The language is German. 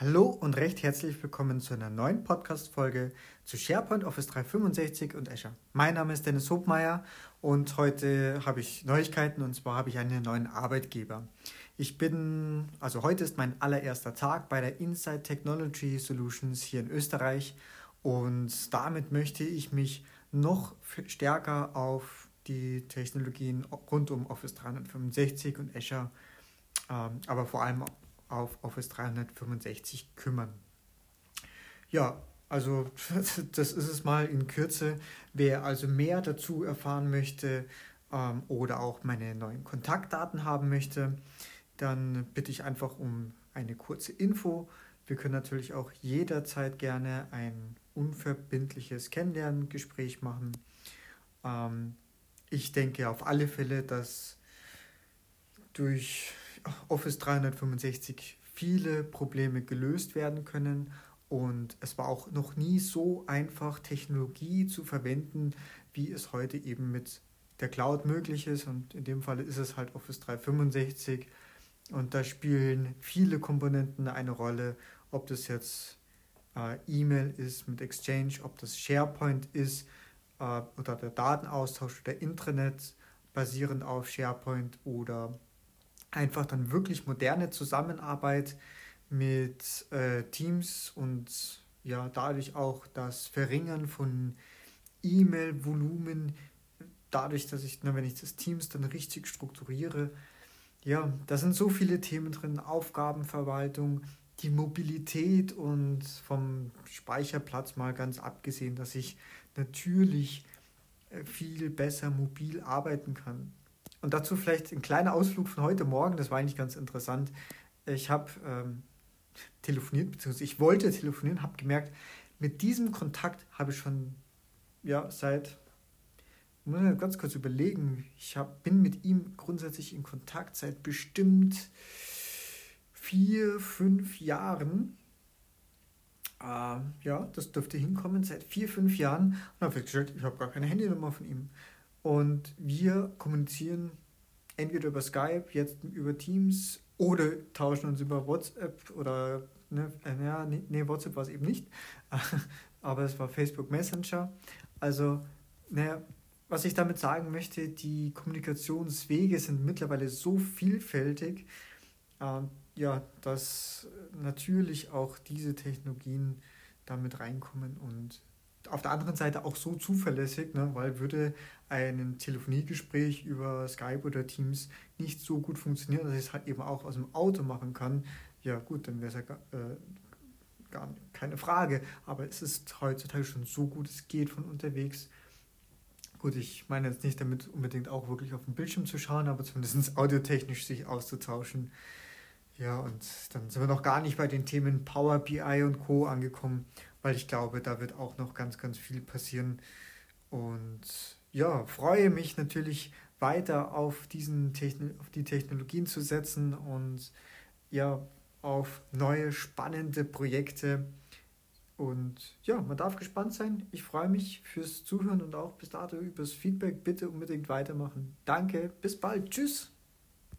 Hallo und recht herzlich willkommen zu einer neuen Podcast-Folge zu SharePoint, Office 365 und Azure. Mein Name ist Dennis Hobmeier und heute habe ich Neuigkeiten und zwar habe ich einen neuen Arbeitgeber. Ich bin, also heute ist mein allererster Tag bei der Inside Technology Solutions hier in Österreich und damit möchte ich mich noch stärker auf die Technologien rund um Office 365 und Azure, ähm, aber vor allem auf Office 365 kümmern. Ja, also das ist es mal in Kürze. Wer also mehr dazu erfahren möchte ähm, oder auch meine neuen Kontaktdaten haben möchte, dann bitte ich einfach um eine kurze Info. Wir können natürlich auch jederzeit gerne ein unverbindliches Kennenlerngespräch machen. Ähm, ich denke auf alle Fälle, dass durch Office 365 viele Probleme gelöst werden können und es war auch noch nie so einfach, Technologie zu verwenden, wie es heute eben mit der Cloud möglich ist. Und in dem Fall ist es halt Office 365. Und da spielen viele Komponenten eine Rolle, ob das jetzt äh, E-Mail ist mit Exchange, ob das SharePoint ist äh, oder der Datenaustausch oder Intranet basierend auf SharePoint oder einfach dann wirklich moderne Zusammenarbeit mit äh, Teams und ja, dadurch auch das Verringern von E-Mail-Volumen, dadurch, dass ich, na, wenn ich das Teams dann richtig strukturiere, ja, da sind so viele Themen drin, Aufgabenverwaltung, die Mobilität und vom Speicherplatz mal ganz abgesehen, dass ich natürlich äh, viel besser mobil arbeiten kann. Und dazu vielleicht ein kleiner Ausflug von heute Morgen, das war eigentlich ganz interessant. Ich habe ähm, telefoniert, beziehungsweise ich wollte telefonieren, habe gemerkt, mit diesem Kontakt habe ich schon ja, seit, muss ich ganz kurz überlegen, ich hab, bin mit ihm grundsätzlich in Kontakt seit bestimmt vier, fünf Jahren. Äh, ja, das dürfte hinkommen, seit vier, fünf Jahren. Und habe festgestellt, ich habe gar keine Handynummer von ihm. Und wir kommunizieren entweder über Skype, jetzt über Teams oder tauschen uns über WhatsApp oder, ne, äh, ja, nee, nee WhatsApp war es eben nicht, aber es war Facebook Messenger. Also, naja, was ich damit sagen möchte, die Kommunikationswege sind mittlerweile so vielfältig, äh, ja, dass natürlich auch diese Technologien damit reinkommen und auf der anderen Seite auch so zuverlässig, ne, weil würde ein Telefoniegespräch über Skype oder Teams nicht so gut funktionieren, dass ich es halt eben auch aus dem Auto machen kann, ja gut, dann wäre es ja gar, äh, gar keine Frage. Aber es ist heutzutage schon so gut, es geht von unterwegs. Gut, ich meine jetzt nicht damit unbedingt auch wirklich auf den Bildschirm zu schauen, aber zumindest audiotechnisch sich auszutauschen. Ja, und dann sind wir noch gar nicht bei den Themen Power BI und Co. angekommen weil ich glaube, da wird auch noch ganz, ganz viel passieren. Und ja, freue mich natürlich weiter auf, diesen Techno auf die Technologien zu setzen und ja, auf neue spannende Projekte. Und ja, man darf gespannt sein. Ich freue mich fürs Zuhören und auch bis dato übers Feedback. Bitte unbedingt weitermachen. Danke, bis bald. Tschüss.